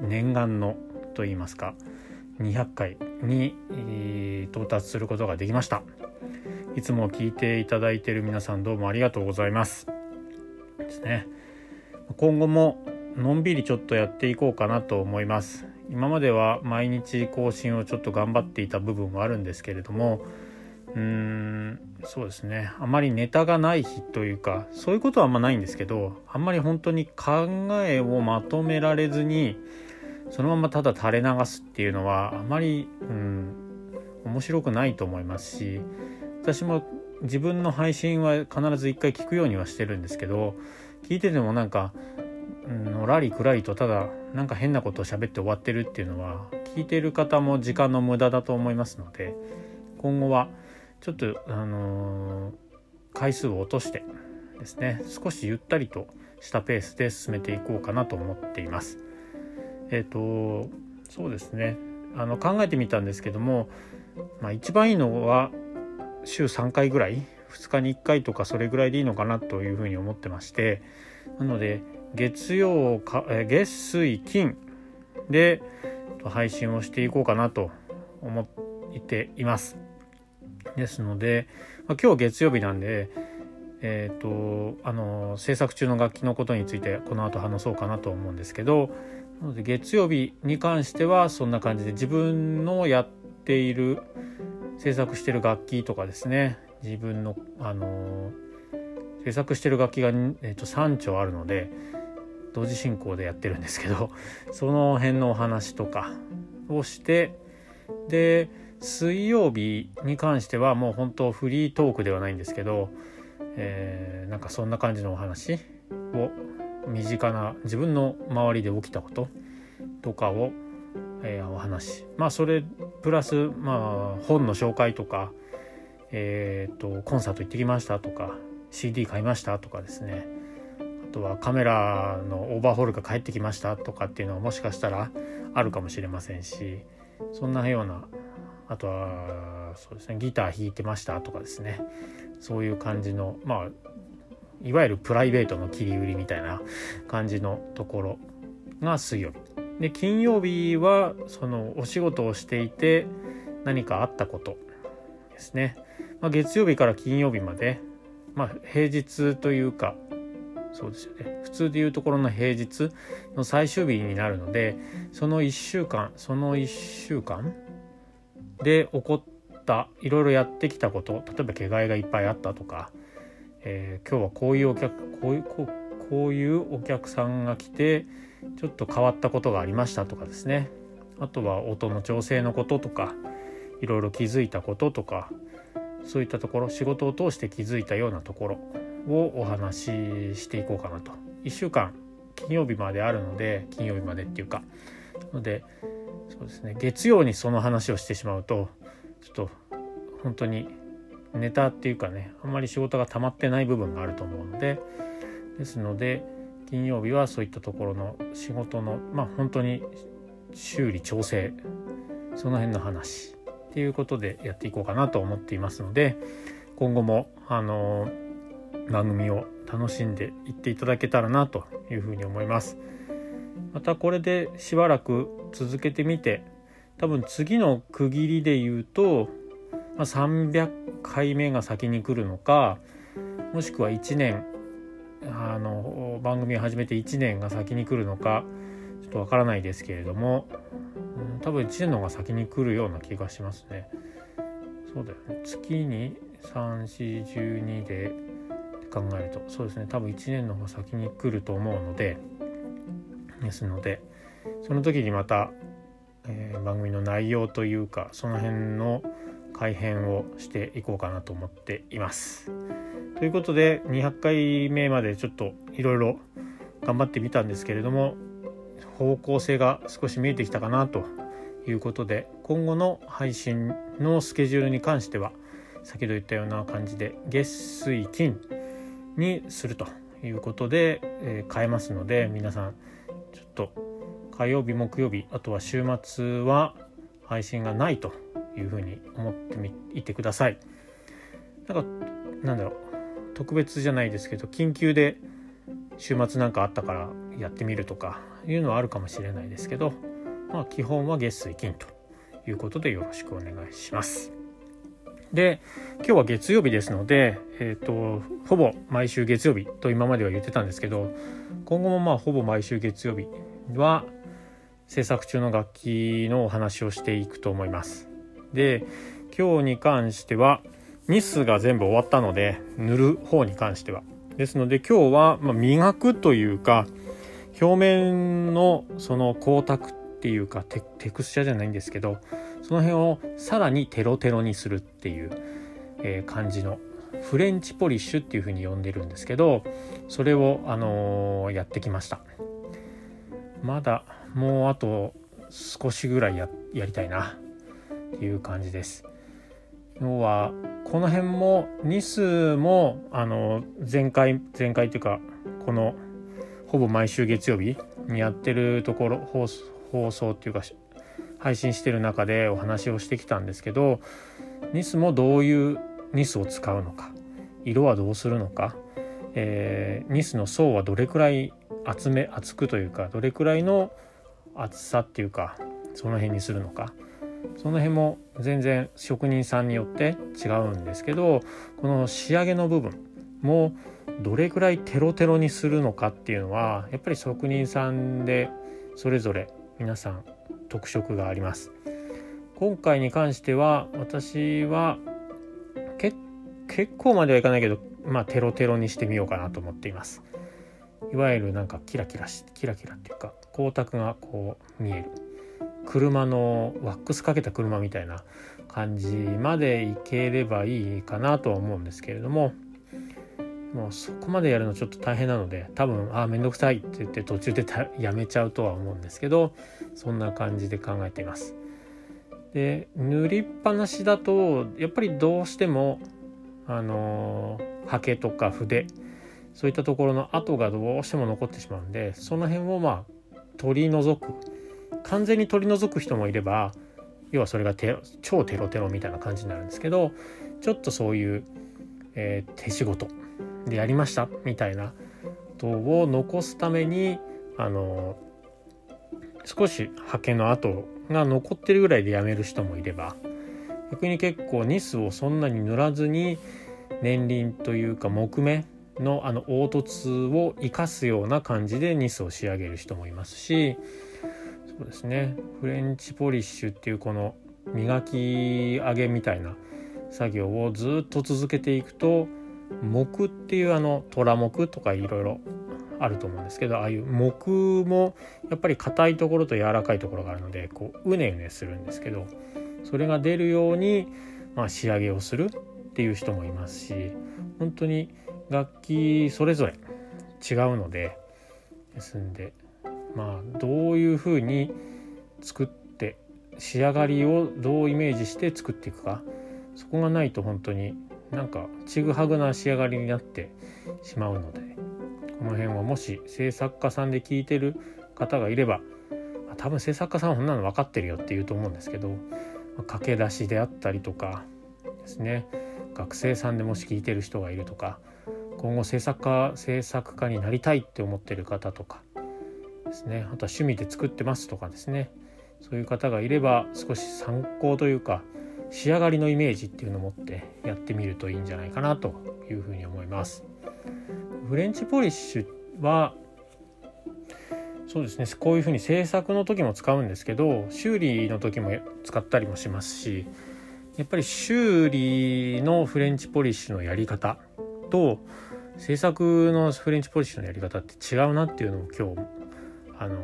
念願のといいますか200回に、えー、到達することができました。いつも聞いていただいている皆さんどうもありがとうございます。ですね。今後ものんびりちょっとやっていこうかなと思います。今までは毎日更新をちょっと頑張っていた部分もあるんですけれどもうーんそうですね。あまりネタがない日というかそういうことはあんまないんですけどあんまり本当に考えをまとめられずにそのままただ垂れ流すっていうのはあまり、うん、面白くないと思いますし私も自分の配信は必ず一回聞くようにはしてるんですけど聞いててもなんかのらりくらりとただなんか変なことを喋って終わってるっていうのは聞いてる方も時間の無駄だと思いますので今後はちょっとあのー、回数を落としてですね少しゆったりとしたペースで進めていこうかなと思っています。えっ、ー、とそうですねあの考えてみたんですけども、まあ、一番いいのは週3回ぐらい2日に1回とかそれぐらいでいいのかなというふうに思ってましてなので月曜か月水金で配信をしていこうかなと思っています。ですので、まあ、今日月曜日なんで、えーと、あの制作中の楽器のことについてこの後話そうかなと思うんですけどなので月曜日に関してはそんな感じで自分のやっている制作してる楽器とかですね。自分のあの制作してる楽器が、えーと3丁あるので同時進行でやってるんですけど その辺のお話とかをしてで水曜日に関してはもう本当フリートークではないんですけど、えー、なんかそんな感じのお話を身近な自分の周りで起きたこととかを、えー、お話まあそれプラスまあ本の紹介とかえ、ー、とコンサート行ってきましたとか CD 買いましたとかですね。あとはカメラのオーバーホールが返ってきましたとかっていうのはもしかしたらあるかもしれませんしそんなようなあとはそうですねギター弾いてましたとかですね。そういう感じのまあいわゆるプライベートの切り売りみたいな感じのところが水曜日で金曜日はそのお仕事をしていて何かあったことですね、まあ、月曜日から金曜日までまあ平日というかそうですよね。普通でいうところの平日の最終日になるのでその1週間その1週間で起こったいろいろやってきたこと例えば毛替えがいっぱいあったとか、えー、今日はこういうお客こういうここういうお客さんが来てちょっと変わったことがありましたとかですね。あとは音の調整のこととかいろいろ気づいたこととかそういったところ仕事を通して気づいたようなところをお話ししていこうかなと。1週間金曜日まであるので金曜日までっていうか。のでそうですね月曜にその話をしてしまうとちょっと本当にネタっていうかねあんまり仕事が溜まってない部分があると思うのでですので金曜日はそういったところの仕事のまあ本当に修理調整その辺の話っていうことでやっていこうかなと思っていますので今後もあの番組を楽しんでいっていただけたらなというふうに思います。またこれでしばらく続けてみて多分次の区切りで言うと、まあ、300回目が先に来るのかもしくは1年あの番組を始めて1年が先に来るのかちょっとわからないですけれども、うん、多分1年の方が先に来るような気がしますね。そうだよね月に3412で考えるとそうですね多分1年の方が先に来ると思うのでですのでその時にまた、えー、番組の内容というかその辺の改変をしていこうかなと思っています。ということで200回目までちょっといろいろ頑張ってみたんですけれども方向性が少し見えてきたかなということで今後の配信のスケジュールに関しては先ほど言ったような感じで月水金にするということで、えー、変えますので皆さんちょっと火曜日木曜日あとは週末は配信がないというふうに思ってみいてください。なんかなんだろう特別じゃないですけど緊急で週末なんかあったからやってみるとかいうのはあるかもしれないですけど、まあ、基本は月水金ということでよろしくお願いします。で今日は月曜日ですので、えーと、ほぼ毎週月曜日と今までは言ってたんですけど今後もまあほぼ毎週月曜日は制作中の楽器のお話をしていくと思います。で今日に関してはニスが全部終わったので塗る方に関しては。ですので今日はま磨くというか表面のその光沢っていうかテクスチャじゃないんですけどその辺をさらにテロテロにするっていう、え、感じのフレンチポリッシュっていう風に呼んでるんですけどそれを、あの、やってきました。まだもうあと少しぐらいややりたいな。いう感じです。要はこの辺もニスもあの前回前回というかこのほぼ毎週月曜日にやってるところ放送っていうか配信してる中でお話をしてきたんですけどニスもどういうニスを使うのか色はどうするのか、えー、ニスの層はどれくらい厚め厚くというかどれくらいの厚さっていうかその辺にするのかその辺も全然職人さんによって違うんですけどこの仕上げの部分もどれくらいテロテロにするのかっていうのはやっぱり職人さんでそれぞれ皆さん特色があります。今回に関しては私は結構まではいかないけどまあテロテロにしてみようかなと思っています。いわゆるなんかキラキラしキラキラっていうか光沢がこう見える。車のワックスかけた車みたいな感じまでいければいいかなとは思うんですけれどももうそこまでやるのちょっと大変なので多分ああ面倒くさいって言って途中でやめちゃうとは思うんですけどそんな感じで考えています。で塗りっぱなしだとやっぱりどうしてもあのハケとか筆そういったところの跡がどうしても残ってしまうんでその辺をまあ取り除く完全に取り除く人もいれば要はそれがテ超テロテロみたいな感じになるんですけどちょっとそういう、えー、手仕事でやりましたみたいなことを残すためにあの少し刷毛の跡が残ってるぐらいでやめる人もいれば逆に結構ニスをそんなに塗らずに年輪というか木目のあの凹凸を生かすような感じでニスを仕上げる人もいますしそうですね。フレンチポリッシュっていうこの磨き上げみたいな作業をずっと続けていくと木っていうあの虎木とかいろいろあると思うんですけどああいう木もやっぱり硬いところと柔らかいところがあるのでこううねうねするんですけどそれが出るように、まあ、仕上げをするっていう人もいますし本当に楽器それぞれ違うのでですんでまあどういうふうに作って仕上がりをどうイメージして作っていくか。そこがないと本当になんかちぐはぐな仕上がりになってしまうので。この辺はもし制作家さんで聞いてる方がいれば多分制作家さんはこんなの分かってるよって言うと思うんですけど駆け出しであったりとかですね。学生さんでもし聞いてる人がいるとか今後制作家制作家になりたいって思ってる方とかですね。あとは趣味で作ってますとかですね。そういう方がいれば少し参考というか仕上がりのイメージっていうのを持ってやってみるといいんじゃないかなというふうに思います。フレンチポリッシュはそうですね。こういうふうに制作の時も使うんですけど修理の時も使ったりもしますしやっぱり修理のフレンチポリッシュのやり方と制作のフレンチポリッシュのやり方って違うなっていうのを今日あの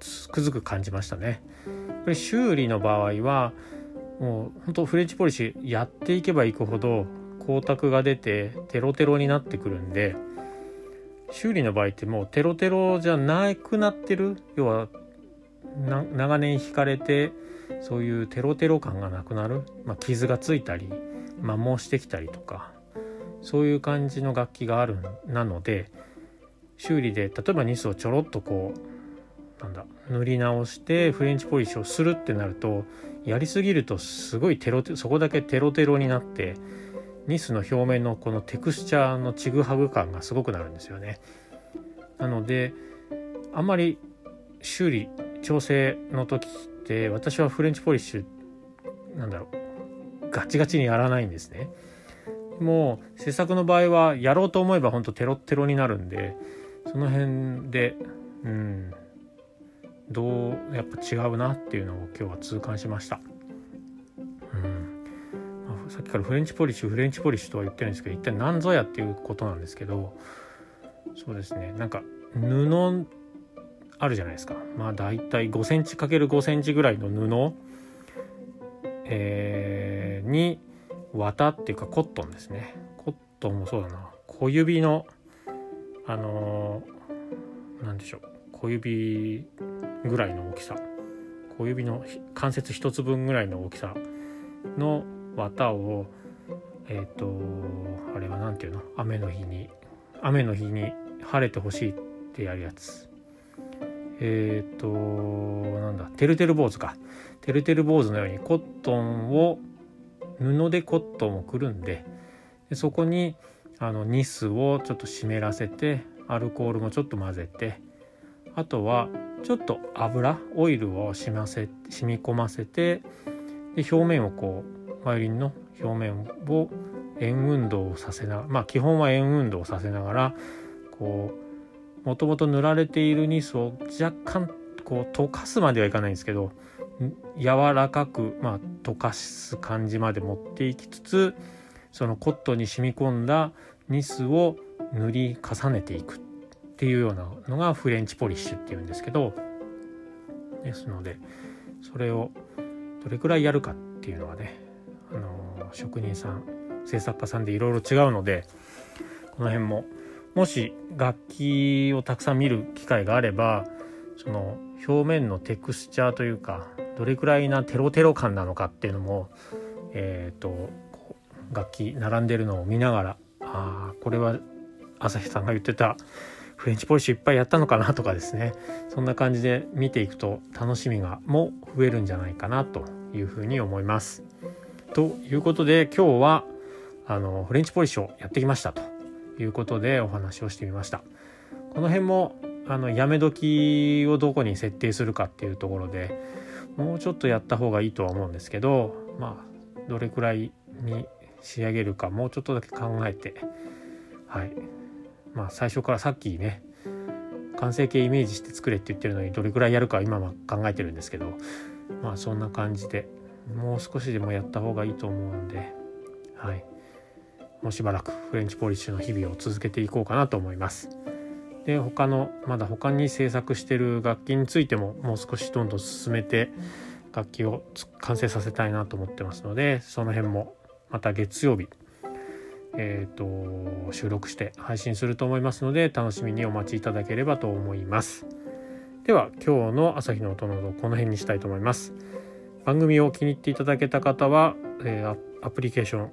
つくづく感じましたね。やっぱり修理の場合はもう本当フレンチポリシーやっていけばいくほど光沢が出てテロテロになってくるんで修理の場合ってもうテロテロじゃなくなってる要は長年引かれてそういうテロテロ感がなくなる、まあ、傷がついたり摩耗してきたりとかそういう感じの楽器があるなので修理で例えばニスをちょろっとこうなんだ塗り直してフレンチポリッシュをするってなるとやりすぎるとすごいテロそこだけテロテロになってニスの表面のこのテクスチャーのちぐはぐ感がすごくなるんですよね。なのであんまり修理調整の時って私はフレンチポリッシュなんだろうガチガチにやらないんですね。もう制作の場合はやろうと思えばほんとテロテロになるんでその辺でうんどうやっぱ違うなっていうのを今日は痛感しました。うん、さっきからフレンチポリッシュフレンチポリッシュとは言ってるんですけど一体何ぞやっていうことなんですけどそうですね。なんか布あるじゃないですか。まあ大体5センチ ×5 センチぐらいの布、えー、に綿っていうかコットンですね。コットンもそうだな。小指のあの何、ー、でしょう。小指ぐらいの大きさ。小指の関節1つ分ぐらいの大きさの綿をえっ、ー、とあれは何ていうの？雨の日に雨の日に晴れてほしいってやるやつ。えっ、ー、となんだ？てるてる坊主か。てるてる坊主のようにコットンを布でコットンをくるんででそこにあのニスをちょっと湿らせてアルコールもちょっと混ぜてあとはちょっと油オイルを染ませ染み込ませてで表面をこうバイオリンの表面を円運動をさせながらまあ基本は円運動をさせながらこうもともと塗られているニスを若干こう溶かすまではいかないんですけど柔らかく、まあ、溶かす感じまで持っていきつつそのコットンに染み込んだニスを塗り重ねていく。っていうようなのがフレンチポリッシュっていうんですけどですのでそれをどれくらいやるかっていうのはね、あの職人さん制作家さんでいろいろ違うのでこの辺ももし楽器をたくさん見る機会があればその表面のテクスチャーというかどれくらいなテロテロ感なのかっていうのもえ、ー、と楽器並んでるのを見ながらああこれは朝日さんが言ってたフレンチポリッシュいっぱいやったのかなとかですねそんな感じで見ていくと楽しみがも増えるんじゃないかなというふうに思います。ということで今日はあのフレンチポリッシュをやってきましたということでお話をしてみました。この辺もあのやめ時をどこに設定するかっていうところでもうちょっとやった方がいいとは思うんですけどまあどれくらいに仕上げるかもうちょっとだけ考えてはいまあ最初からさっきね完成形イメージして作れって言ってるのにどれくらいやるか今は考えてるんですけどまあそんな感じでもう少しでもやった方がいいと思うんではいもうしばらくフレンチポリッシュの日々を続けていこうかなと思います。で他のまだ他に制作してる楽器についてももう少しどんどん進めて楽器を完成させたいなと思ってますのでその辺もまた月曜日えーと、収録して配信すると思いますので楽しみにお待ちいただければと思います。では今日の朝日の音の音この辺にしたいと思います。番組を気に入っていただけた方は、えー、アプリケーション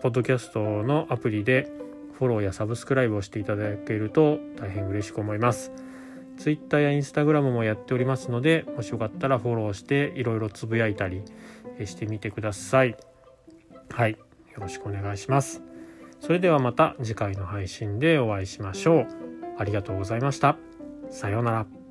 ポッドキャストのアプリでフォローやサブスクライブをしていただけると大変嬉しく思います。Twitter や Instagram もやっておりますのでもしよかったらフォローしていろいろつぶやいたりしてみてください。はい。よろしくお願いします。それではまた次回の配信でお会いしましょう。ありがとうございました。さようなら。